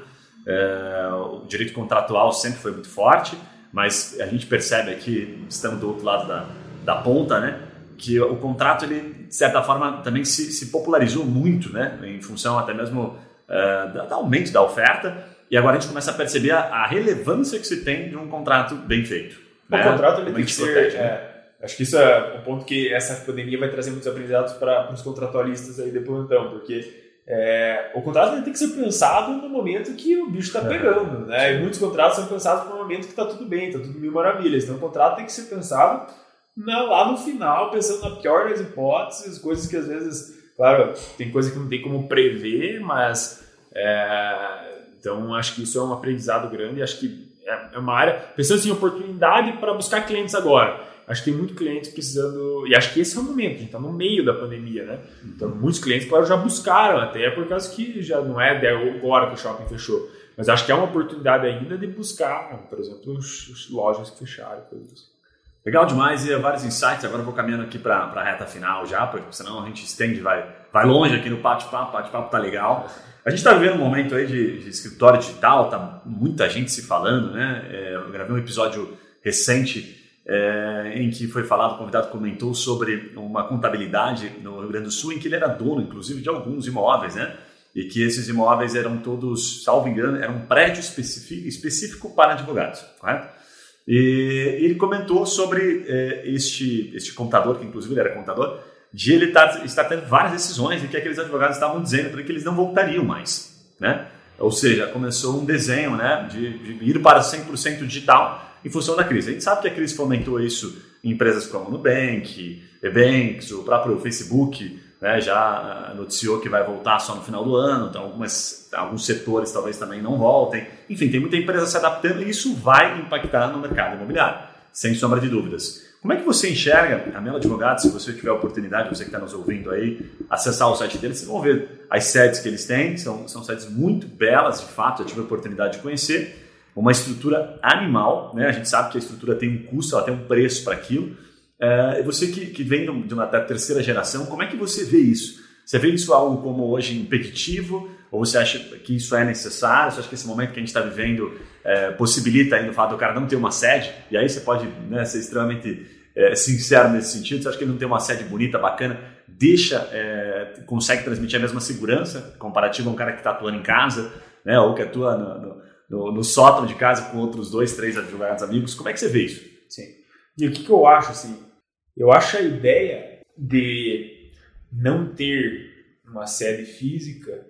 é, o direito contratual sempre foi muito forte, mas a gente percebe aqui, estando do outro lado da, da ponta, né? Que o contrato, ele, de certa forma, também se, se popularizou muito, né? Em função até mesmo é, do aumento da oferta e agora a gente começa a perceber a, a relevância que se tem de um contrato bem feito. O né? contrato ele tem que ser... Protege, né? é, acho que isso é um ponto que essa pandemia vai trazer muitos aprendizados para os contratualistas aí de plantão, porque é, o contrato tem que ser pensado no momento que o bicho está pegando, né? E muitos contratos são pensados no momento que está tudo bem, está tudo mil maravilhas. Então o contrato tem que ser pensado na, lá no final, pensando na pior das hipóteses, coisas que às vezes, claro, tem coisa que não tem como prever, mas é, então, acho que isso é um aprendizado grande. Acho que é, é uma área. Pensando assim, oportunidade para buscar clientes agora. Acho que tem muito cliente precisando. E acho que esse é o momento, a gente está no meio da pandemia, né? Então, muitos clientes, claro, já buscaram, até por causa que já não é agora que o shopping fechou. Mas acho que é uma oportunidade ainda de buscar, por exemplo, os, lojas que fecharam, coisas assim. Legal demais e vários insights. Agora eu vou caminhando aqui para a reta final já, porque senão a gente estende, vai, vai longe aqui no bate-papo. O bate-papo tá legal. A gente está vivendo um momento aí de, de, escritório digital, tá muita gente se falando, né? É, eu gravei um episódio recente é, em que foi falado, o convidado comentou sobre uma contabilidade no Rio Grande do Sul, em que ele era dono, inclusive, de alguns imóveis, né? E que esses imóveis eram todos, salvo engano, era um prédio específico, específico para advogados, correto? E ele comentou sobre é, este, este contador, que inclusive ele era contador, de ele estar, tá, estar tendo várias decisões e que aqueles advogados estavam dizendo para que eles não voltariam mais, né? Ou seja, começou um desenho, né, de, de ir para 100% digital em função da crise. A gente sabe que a crise fomentou isso em empresas como Nubank, Ebanks, o próprio Facebook, né, já ah, noticiou que vai voltar só no final do ano, então algumas, alguns setores talvez também não voltem. Enfim, tem muita empresa se adaptando e isso vai impactar no mercado imobiliário, sem sombra de dúvidas. Como é que você enxerga a Melo Advogados? Se você tiver a oportunidade, você que está nos ouvindo aí, acessar o site deles, vocês vão ver as sedes que eles têm. São, são sedes muito belas, de fato, eu tive a oportunidade de conhecer. Uma estrutura animal, né? a gente sabe que a estrutura tem um custo, ela tem um preço para aquilo. É, você que, que vem de uma da terceira geração, como é que você vê isso? Você vê isso algo como hoje impeditivo? Ou você acha que isso é necessário? Você acha que esse momento que a gente está vivendo é, possibilita ainda o fato do cara não ter uma sede? E aí você pode né, ser extremamente é, sincero nesse sentido. Você acha que ele não tem uma sede bonita, bacana? Deixa, é, consegue transmitir a mesma segurança comparativa a um cara que está atuando em casa, né, ou que atua no, no, no, sótão de casa com outros dois, três advogados amigos? Como é que você vê isso? Sim. E o que, que eu acho assim? Eu acho a ideia de não ter uma sede física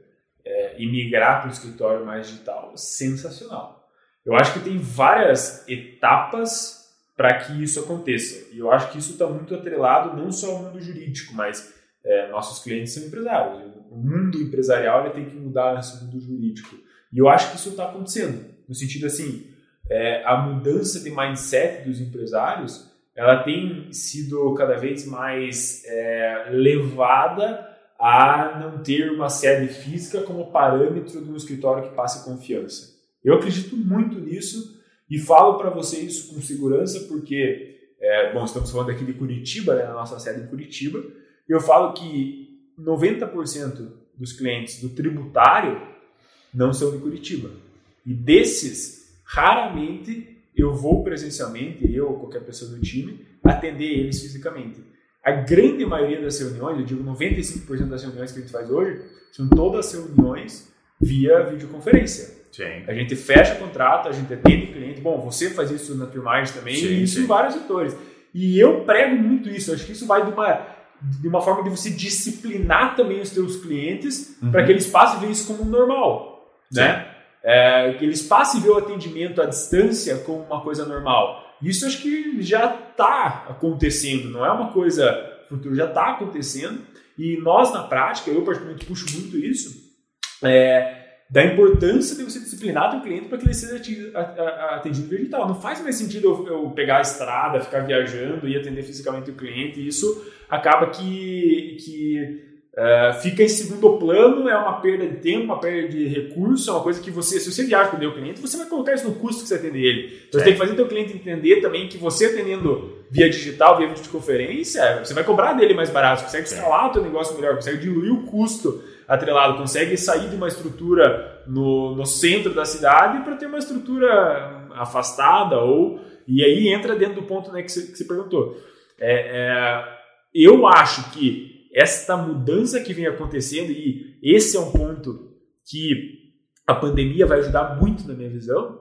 é, e migrar para o escritório mais digital, sensacional. Eu acho que tem várias etapas para que isso aconteça. E eu acho que isso está muito atrelado não só ao mundo jurídico, mas é, nossos clientes são empresários. O mundo empresarial ele tem que mudar nesse mundo jurídico. E eu acho que isso está acontecendo. No sentido assim, é, a mudança de mindset dos empresários ela tem sido cada vez mais é, levada a não ter uma sede física como parâmetro de um escritório que passe confiança. Eu acredito muito nisso e falo para vocês com segurança porque, é, bom, estamos falando aqui de Curitiba, né, nossa sede em Curitiba, eu falo que 90% dos clientes do tributário não são de Curitiba. E desses, raramente eu vou presencialmente, eu ou qualquer pessoa do time, atender eles fisicamente. A grande maioria das reuniões, eu digo 95% das reuniões que a gente faz hoje, são todas reuniões via videoconferência. Sim. A gente fecha contrato, a gente atende o cliente. Bom, você faz isso na filmagem também, Sim, e isso sim. em vários setores. E eu prego muito isso. Acho que isso vai de uma, de uma forma de você disciplinar também os teus clientes Uhum. para que eles passem a ver isso como normal, né? É, que eles passem a ver o atendimento à distância como uma coisa normal. Isso acho que já está acontecendo, não é uma coisa futura, já está acontecendo. E nós, na prática, eu particularmente puxo muito isso, é, da importância de você disciplinar teu cliente para que ele seja atendido digital. Não faz mais sentido eu, eu pegar a estrada, ficar viajando e atender fisicamente o cliente. Isso acaba que, que é, fica em segundo plano, é uma perda de tempo, uma perda de recurso, é uma coisa que você, se você viaja para o cliente, você vai colocar isso no custo que você atender ele. Então, você É. tem que fazer o teu cliente entender também que você atendendo via digital, via videoconferência, você vai cobrar dele mais barato, consegue escalar o teu negócio melhor, consegue diluir o custo atrelado, consegue sair de uma estrutura no, no centro da cidade para ter uma estrutura afastada ou e aí entra dentro do ponto né, que, você, que você perguntou. É, é, eu acho que esta mudança que vem acontecendo e esse é um ponto que a pandemia vai ajudar muito na minha visão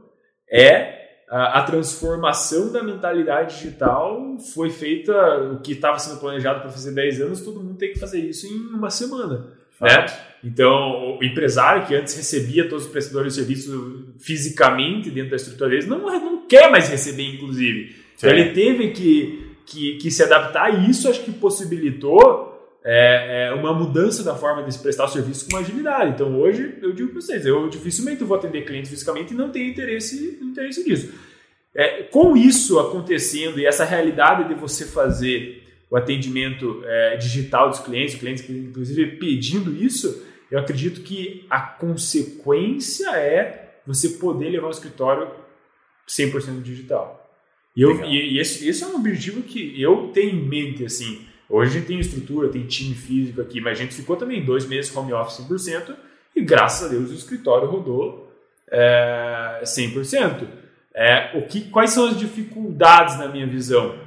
é a, transformação da mentalidade digital foi feita o que estava sendo planejado para fazer 10 anos todo mundo tem que fazer isso em uma semana né? Então, o empresário que antes recebia todos os prestadores de serviço fisicamente dentro da estrutura deles, não, não quer mais receber, inclusive. Então, ele teve que, que, que se adaptar e isso acho que possibilitou é, é, uma mudança da forma de se prestar serviço com agilidade. Então, hoje, eu digo para vocês, eu dificilmente vou atender clientes fisicamente e não tenho interesse, interesse nisso. É, com isso acontecendo e essa realidade de você fazer o atendimento é, digital dos clientes, clientes inclusive pedindo isso, eu acredito que a consequência é você poder levar o escritório 100% digital. E, eu, e, e esse, esse é um objetivo que eu tenho em mente, assim. Hoje a gente tem estrutura, tem time físico aqui, mas a gente ficou também dois meses home office 100% e graças a Deus o escritório rodou é, 100%. É, o que, quais são as dificuldades na minha visão?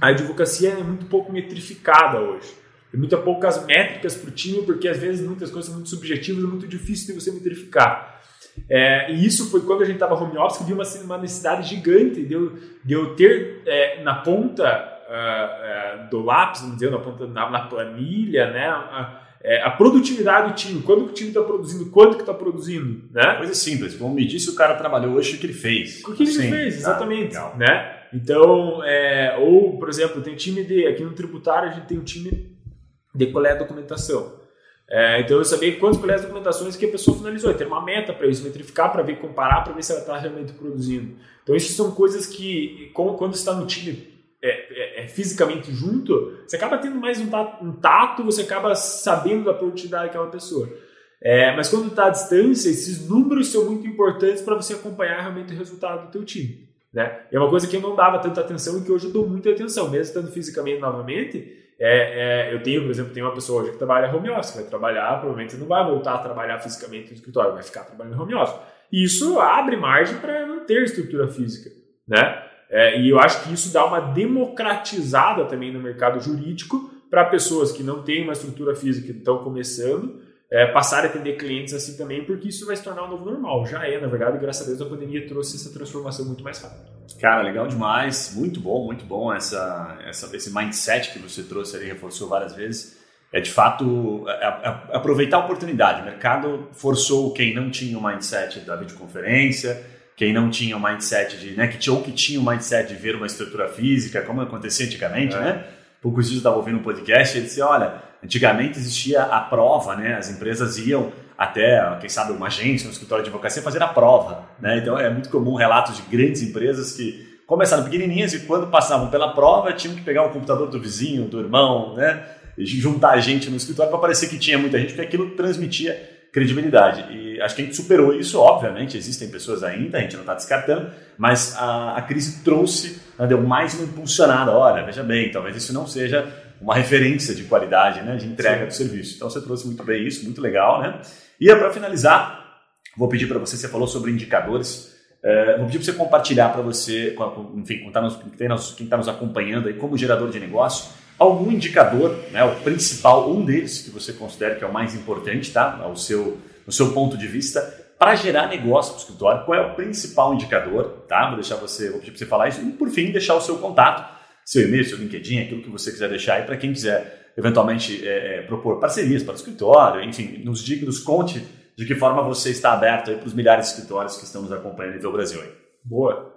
A advocacia é muito pouco metrificada hoje. Tem muito poucas métricas para o time, porque às vezes muitas coisas são muito subjetivas e muito difícil de você metrificar. É, e isso foi quando a gente estava home office que viu uma, uma necessidade gigante de eu, de eu ter é, na ponta ah, ah, do lápis, vamos dizer, na ponta na, na planilha, né, a, é, a produtividade do time, quando que o time está produzindo, quanto que está produzindo, né? Coisa simples, como me disse, o cara trabalhou hoje o que ele fez. O que ele Sim, fez, tá, exatamente. legal. né? Então, é, ou, por exemplo, tem time de. Aqui no tributário a gente tem um time de coleta de documentação. É, então eu sabia quantas coletas de documentações que a pessoa finalizou, ter uma meta para isso, metrificar, para ver, comparar, para ver se ela está realmente produzindo. Então, isso são coisas que, como, quando está no time é, é, fisicamente junto, você acaba tendo mais um tato, um tato, você acaba sabendo da produtividade daquela pessoa. É, mas quando está à distância, esses números são muito importantes para você acompanhar realmente o resultado do teu time. Né? É uma coisa que eu não dava tanta atenção e que hoje eu dou muita atenção, mesmo estando fisicamente novamente. É, é, eu tenho, por exemplo, tem uma pessoa hoje que trabalha home office, vai trabalhar, provavelmente não vai voltar a trabalhar fisicamente no escritório, vai ficar trabalhando home office. E isso abre margem para não ter estrutura física, né? É, e eu acho que isso dá uma democratizada também no mercado jurídico para pessoas que não têm uma estrutura física e estão começando é, passar a atender clientes assim também, porque isso vai se tornar um novo normal. Já é, na verdade, graças a Deus a pandemia trouxe essa transformação muito mais rápida. Cara, legal demais, muito bom, muito bom essa, essa, esse mindset que você trouxe ali, reforçou várias vezes. É de fato é, é, aproveitar a oportunidade. O mercado forçou quem não tinha o mindset da videoconferência, quem não tinha o mindset de, né, que tinha, ou que tinha o mindset de ver uma estrutura física, como acontecia antigamente, É. né? Poucos dias eu estava ouvindo um podcast e ele disse, olha, antigamente existia a prova, né? As empresas iam até, quem sabe, uma agência, um escritório de advocacia fazer a prova, né? Então é muito comum relatos de grandes empresas que começaram pequenininhas e quando passavam pela prova tinham que pegar o computador do vizinho, do irmão, né? E juntar gente no escritório para parecer que tinha muita gente, porque aquilo transmitia credibilidade. E acho que a gente superou isso, obviamente, existem pessoas ainda, a gente não está descartando, mas a, a crise trouxe, né, deu mais uma impulsionada. Olha, veja bem, talvez isso não seja uma referência de qualidade, né, de entrega Sim. do serviço. Então você trouxe muito bem isso, muito legal, né? E para finalizar, vou pedir para você, você falou sobre indicadores. É, vou pedir para você compartilhar para você, enfim, quem está nos, quem tá nos acompanhando aí como gerador de negócio, algum indicador, né, o principal, um deles que você considera que é o mais importante, tá? Ao seu, no seu ponto de vista, para gerar negócio para o escritório, qual é o principal indicador, tá? Vou deixar você, vou pedir para você falar isso e por fim deixar o seu contato, seu e-mail, seu LinkedIn, aquilo que você quiser deixar aí para quem quiser eventualmente é, é, propor parcerias para o escritório, enfim, nos diga, nos conte de que forma você está aberto para os milhares de escritórios que estão nos acompanhando em todo o Brasil. Aí. Boa.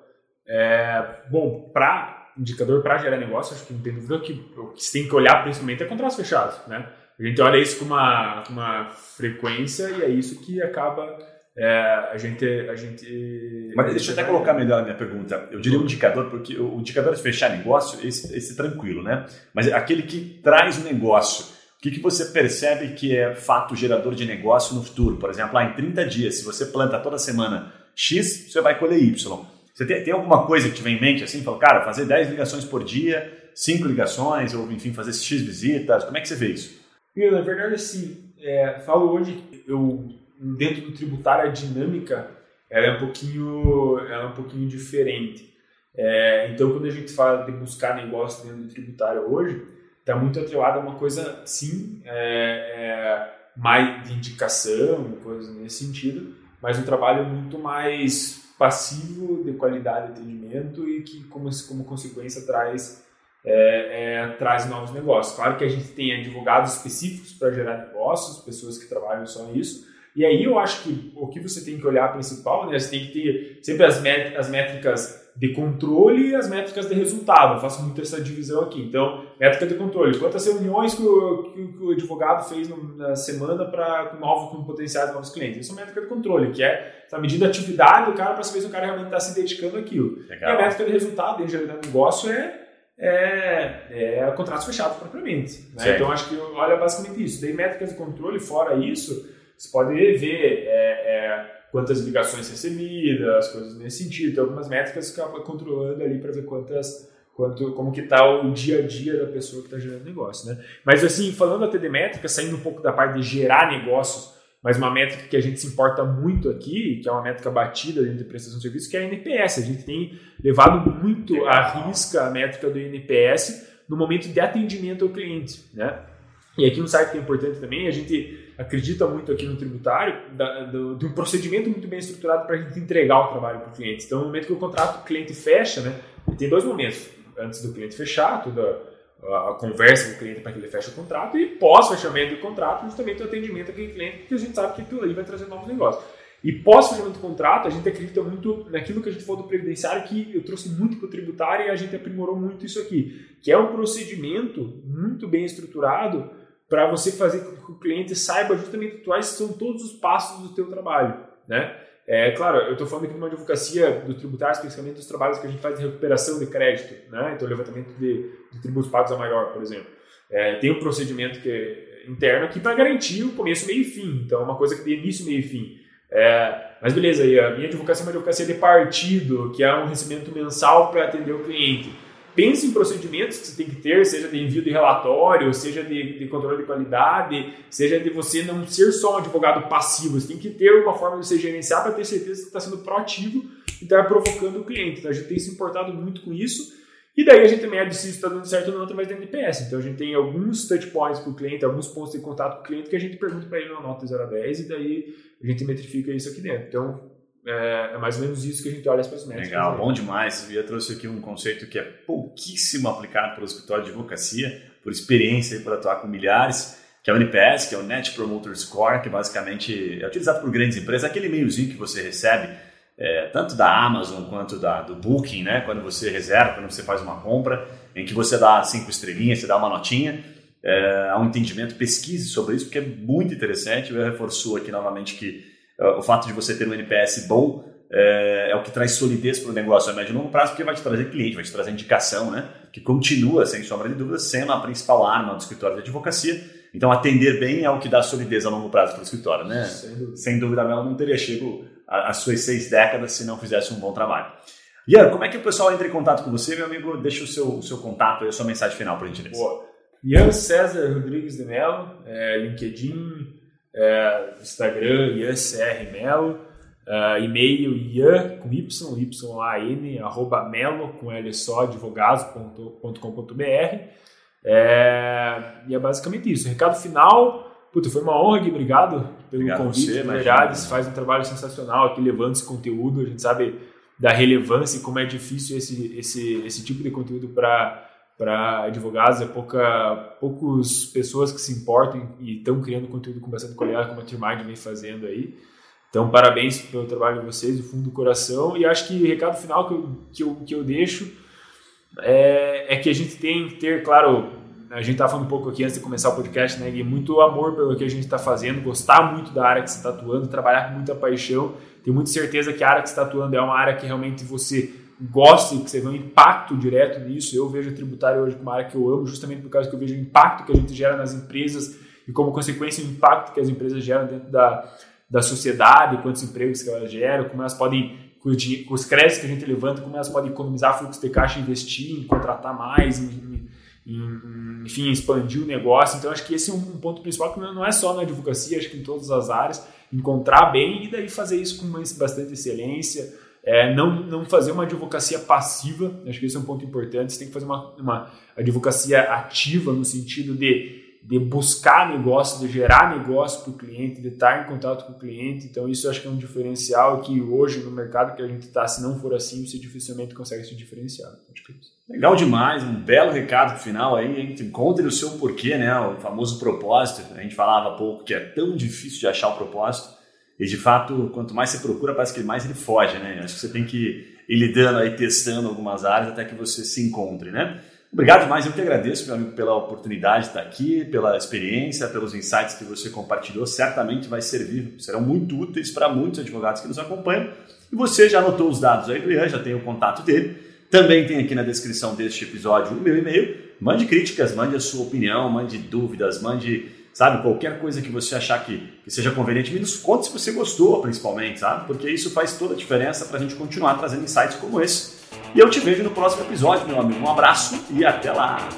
É, bom, para indicador para gerar negócio, acho que não tem dúvida que o que você tem que olhar principalmente é contratos fechados, né? A gente olha isso com uma, com uma frequência e é isso que acaba é, a gente a gente mas deixa eu até colocar melhor a minha pergunta. Eu diria um indicador porque o indicador de fechar negócio esse, esse tranquilo né? Mas aquele que traz o negócio. O que, que você percebe que é fato gerador de negócio no futuro? Por exemplo lá em 30 dias se você planta toda semana X você vai colher Y você tem, tem alguma coisa que te vem em mente assim fala cara fazer 10 ligações por dia 5 ligações ou enfim fazer X visitas como é que você vê isso na verdade assim é, falo hoje eu dentro do tributário a dinâmica ela é um pouquinho, ela é um pouquinho diferente. É, então, quando a gente fala de buscar negócio dentro do tributário hoje, está muito atrelado a uma coisa, sim, é, é, mais de indicação, coisas nesse sentido, mas um trabalho muito mais passivo de qualidade de atendimento e que, como, como consequência, traz, é, é, traz novos negócios. Claro que a gente tem advogados específicos para gerar negócios, pessoas que trabalham só nisso, e aí eu acho que o que você tem que olhar principal, né, você tem que ter sempre as, métricas de controle e as métricas de resultado. Eu faço muito essa divisão aqui. Então, métrica de controle. Quantas reuniões que o, que, que o advogado fez na semana para com com potenciais novos clientes? Isso é métrica de controle, que é a medida de atividade do cara para saber se o cara realmente está se dedicando àquilo. Legal. E a métrica de resultado, em geral, negócio é é, é contratos fechados propriamente. Né? Então, acho que olha basicamente isso. Daí, métricas de controle, fora isso, você pode ver é, é, quantas ligações recebidas, coisas nesse sentido. Tem algumas métricas que acaba controlando ali para ver quantas, quanto, como que está o dia a dia da pessoa que está gerando negócio, né? Mas assim, falando até de métrica, saindo um pouco da parte de gerar negócios, mas uma métrica que a gente se importa muito aqui, que é uma métrica batida dentro de prestação de serviço, que é a NPS. A gente tem levado muito à risca a métrica do NPS no momento de atendimento ao cliente, né? E aqui um site que é importante também, a gente acredita muito aqui no tributário, da, do, de um procedimento muito bem estruturado para a gente entregar o trabalho para o cliente. Então, no momento que o contrato o cliente fecha, né, tem dois momentos. Antes do cliente fechar, toda a, conversa com o cliente para que ele feche o contrato, e pós-fechamento do contrato, justamente o atendimento àquele cliente, porque a gente sabe que aquilo ali vai trazer novos negócios. E pós-fechamento do contrato, a gente acredita muito naquilo que a gente falou do previdenciário, que eu trouxe muito para o tributário e a gente aprimorou muito isso aqui, que é um procedimento muito bem estruturado para você fazer com que o cliente saiba justamente quais são todos os passos do teu trabalho, né? É claro, eu estou falando aqui de uma advocacia do tributário, especialmente dos trabalhos que a gente faz de recuperação de crédito, né? Então, levantamento de, de tributos pagos a maior, por exemplo. É, tem um procedimento que é interno aqui para garantir o começo, meio e fim. Então, é uma coisa que tem início, meio e fim. É, mas beleza, aí a minha advocacia é uma advocacia de partido, que é um recebimento mensal para atender o cliente pense em procedimentos que você tem que ter, seja de envio de relatório, seja de, de, controle de qualidade, seja de você não ser só um advogado passivo, você tem que ter uma forma de você gerenciar para ter certeza que está sendo proativo e está provocando o cliente. Então a gente tem se importado muito com isso. E daí a gente também decide se está dando certo ou não através da NPS. Então a gente tem alguns touch points com o cliente, alguns pontos de contato com o cliente que a gente pergunta para ele na nota 0 a 10 e daí a gente metrifica isso aqui dentro. Então é, é, mais ou menos isso que a gente olha as métricas. Legal, bom demais. Eu trouxe aqui um conceito que é pouquíssimo aplicado pelo escritório de advocacia, por experiência para atuar com milhares, que é o NPS, que é o Net Promoter Score, que basicamente é utilizado por grandes empresas, aquele e-mailzinho que você recebe, é, tanto da Amazon quanto da, do Booking, né? quando você reserva, quando você faz uma compra, em que você dá cinco estrelinhas, você dá uma notinha, é, há um entendimento, pesquise sobre isso, porque é muito interessante. Eu reforço aqui novamente que o fato de você ter um NPS bom é, é o que traz solidez para o negócio a médio e longo prazo, porque vai te trazer cliente, vai te trazer indicação, né? Que continua, sem sombra de dúvida, sendo a principal arma do escritório de advocacia. Então, atender bem é o que dá solidez a longo prazo para o escritório, né? Sem dúvida, Sem dúvida não teria chego às suas seis décadas se não fizesse um bom trabalho. Ian, como é que o pessoal entra em contato com você, meu amigo? Deixa o seu, o seu contato e a sua mensagem final, por gentileza. Boa. Ian César Rodrigues de Mello, é, LinkedIn, é, Instagram, IanCR Melo. Uh, e-mail ian com y, y-a-n, arroba melo, com L só, advogados.com.br. É, e é basicamente isso. Recado final, puta, foi uma honra, Gui, obrigado pelo obrigado convite, você, verdade, você faz um trabalho sensacional aqui levando esse conteúdo, a gente sabe da relevância e como é difícil esse, esse, esse tipo de conteúdo para para advogados, é pouca, poucas pessoas que se importam e estão criando conteúdo com bastante qualidade, como a Tirmind vem fazendo aí. Então, parabéns pelo trabalho de vocês, do fundo do coração. E acho que o recado final que eu, que eu, que eu deixo é, é que a gente tem que ter, claro, a gente estava falando um pouco aqui antes de começar o podcast, né, Gui? Muito amor pelo que a gente está fazendo, gostar muito da área que você está atuando, trabalhar com muita paixão. Tenho muita certeza que a área que você está atuando é uma área que realmente você gosta e que você vê um impacto direto nisso. Eu vejo a tributária hoje como uma área que eu amo, justamente por causa que eu vejo o impacto que a gente gera nas empresas e, como consequência, o impacto que as empresas geram dentro da, da sociedade, quantos empregos que elas geram, como elas podem, com os créditos que a gente levanta, como elas podem economizar fluxo de caixa investir em contratar mais, em, em, enfim, expandir o negócio. Então, acho que esse é um ponto principal, que não é só na advocacia, acho que em todas as áreas, encontrar bem e daí fazer isso com bastante excelência. É, não, não fazer uma advocacia passiva, acho que esse é um ponto importante. Você tem que fazer uma, uma advocacia ativa no sentido de de buscar negócio, de gerar negócio para o cliente, de estar em contato com o cliente. Então, isso acho que é um diferencial que hoje no mercado que a gente está, se não for assim, você dificilmente consegue se diferenciar. É Legal demais, um belo recado final aí. Gente encontre o seu porquê, né? O famoso propósito. A gente falava há pouco que é tão difícil de achar o propósito. E de fato, quanto mais você procura, parece que mais ele foge, né? Acho que você tem que ir lidando aí, testando algumas áreas até que você se encontre, né? Obrigado demais, eu que agradeço, meu amigo, pela oportunidade de estar aqui, pela experiência, pelos insights que você compartilhou. Certamente vai servir, serão muito úteis para muitos advogados que nos acompanham. E você já anotou os dados aí do Ian, já tem o contato dele. Também tem aqui na descrição deste episódio o meu e-mail. Mande críticas, mande a sua opinião, mande dúvidas, mande, sabe, qualquer coisa que você achar que, que seja conveniente. Me nos conte se você gostou, principalmente, sabe? Porque isso faz toda a diferença para a gente continuar trazendo insights como esse e eu te vejo no próximo episódio, meu amigo. Um abraço e até lá!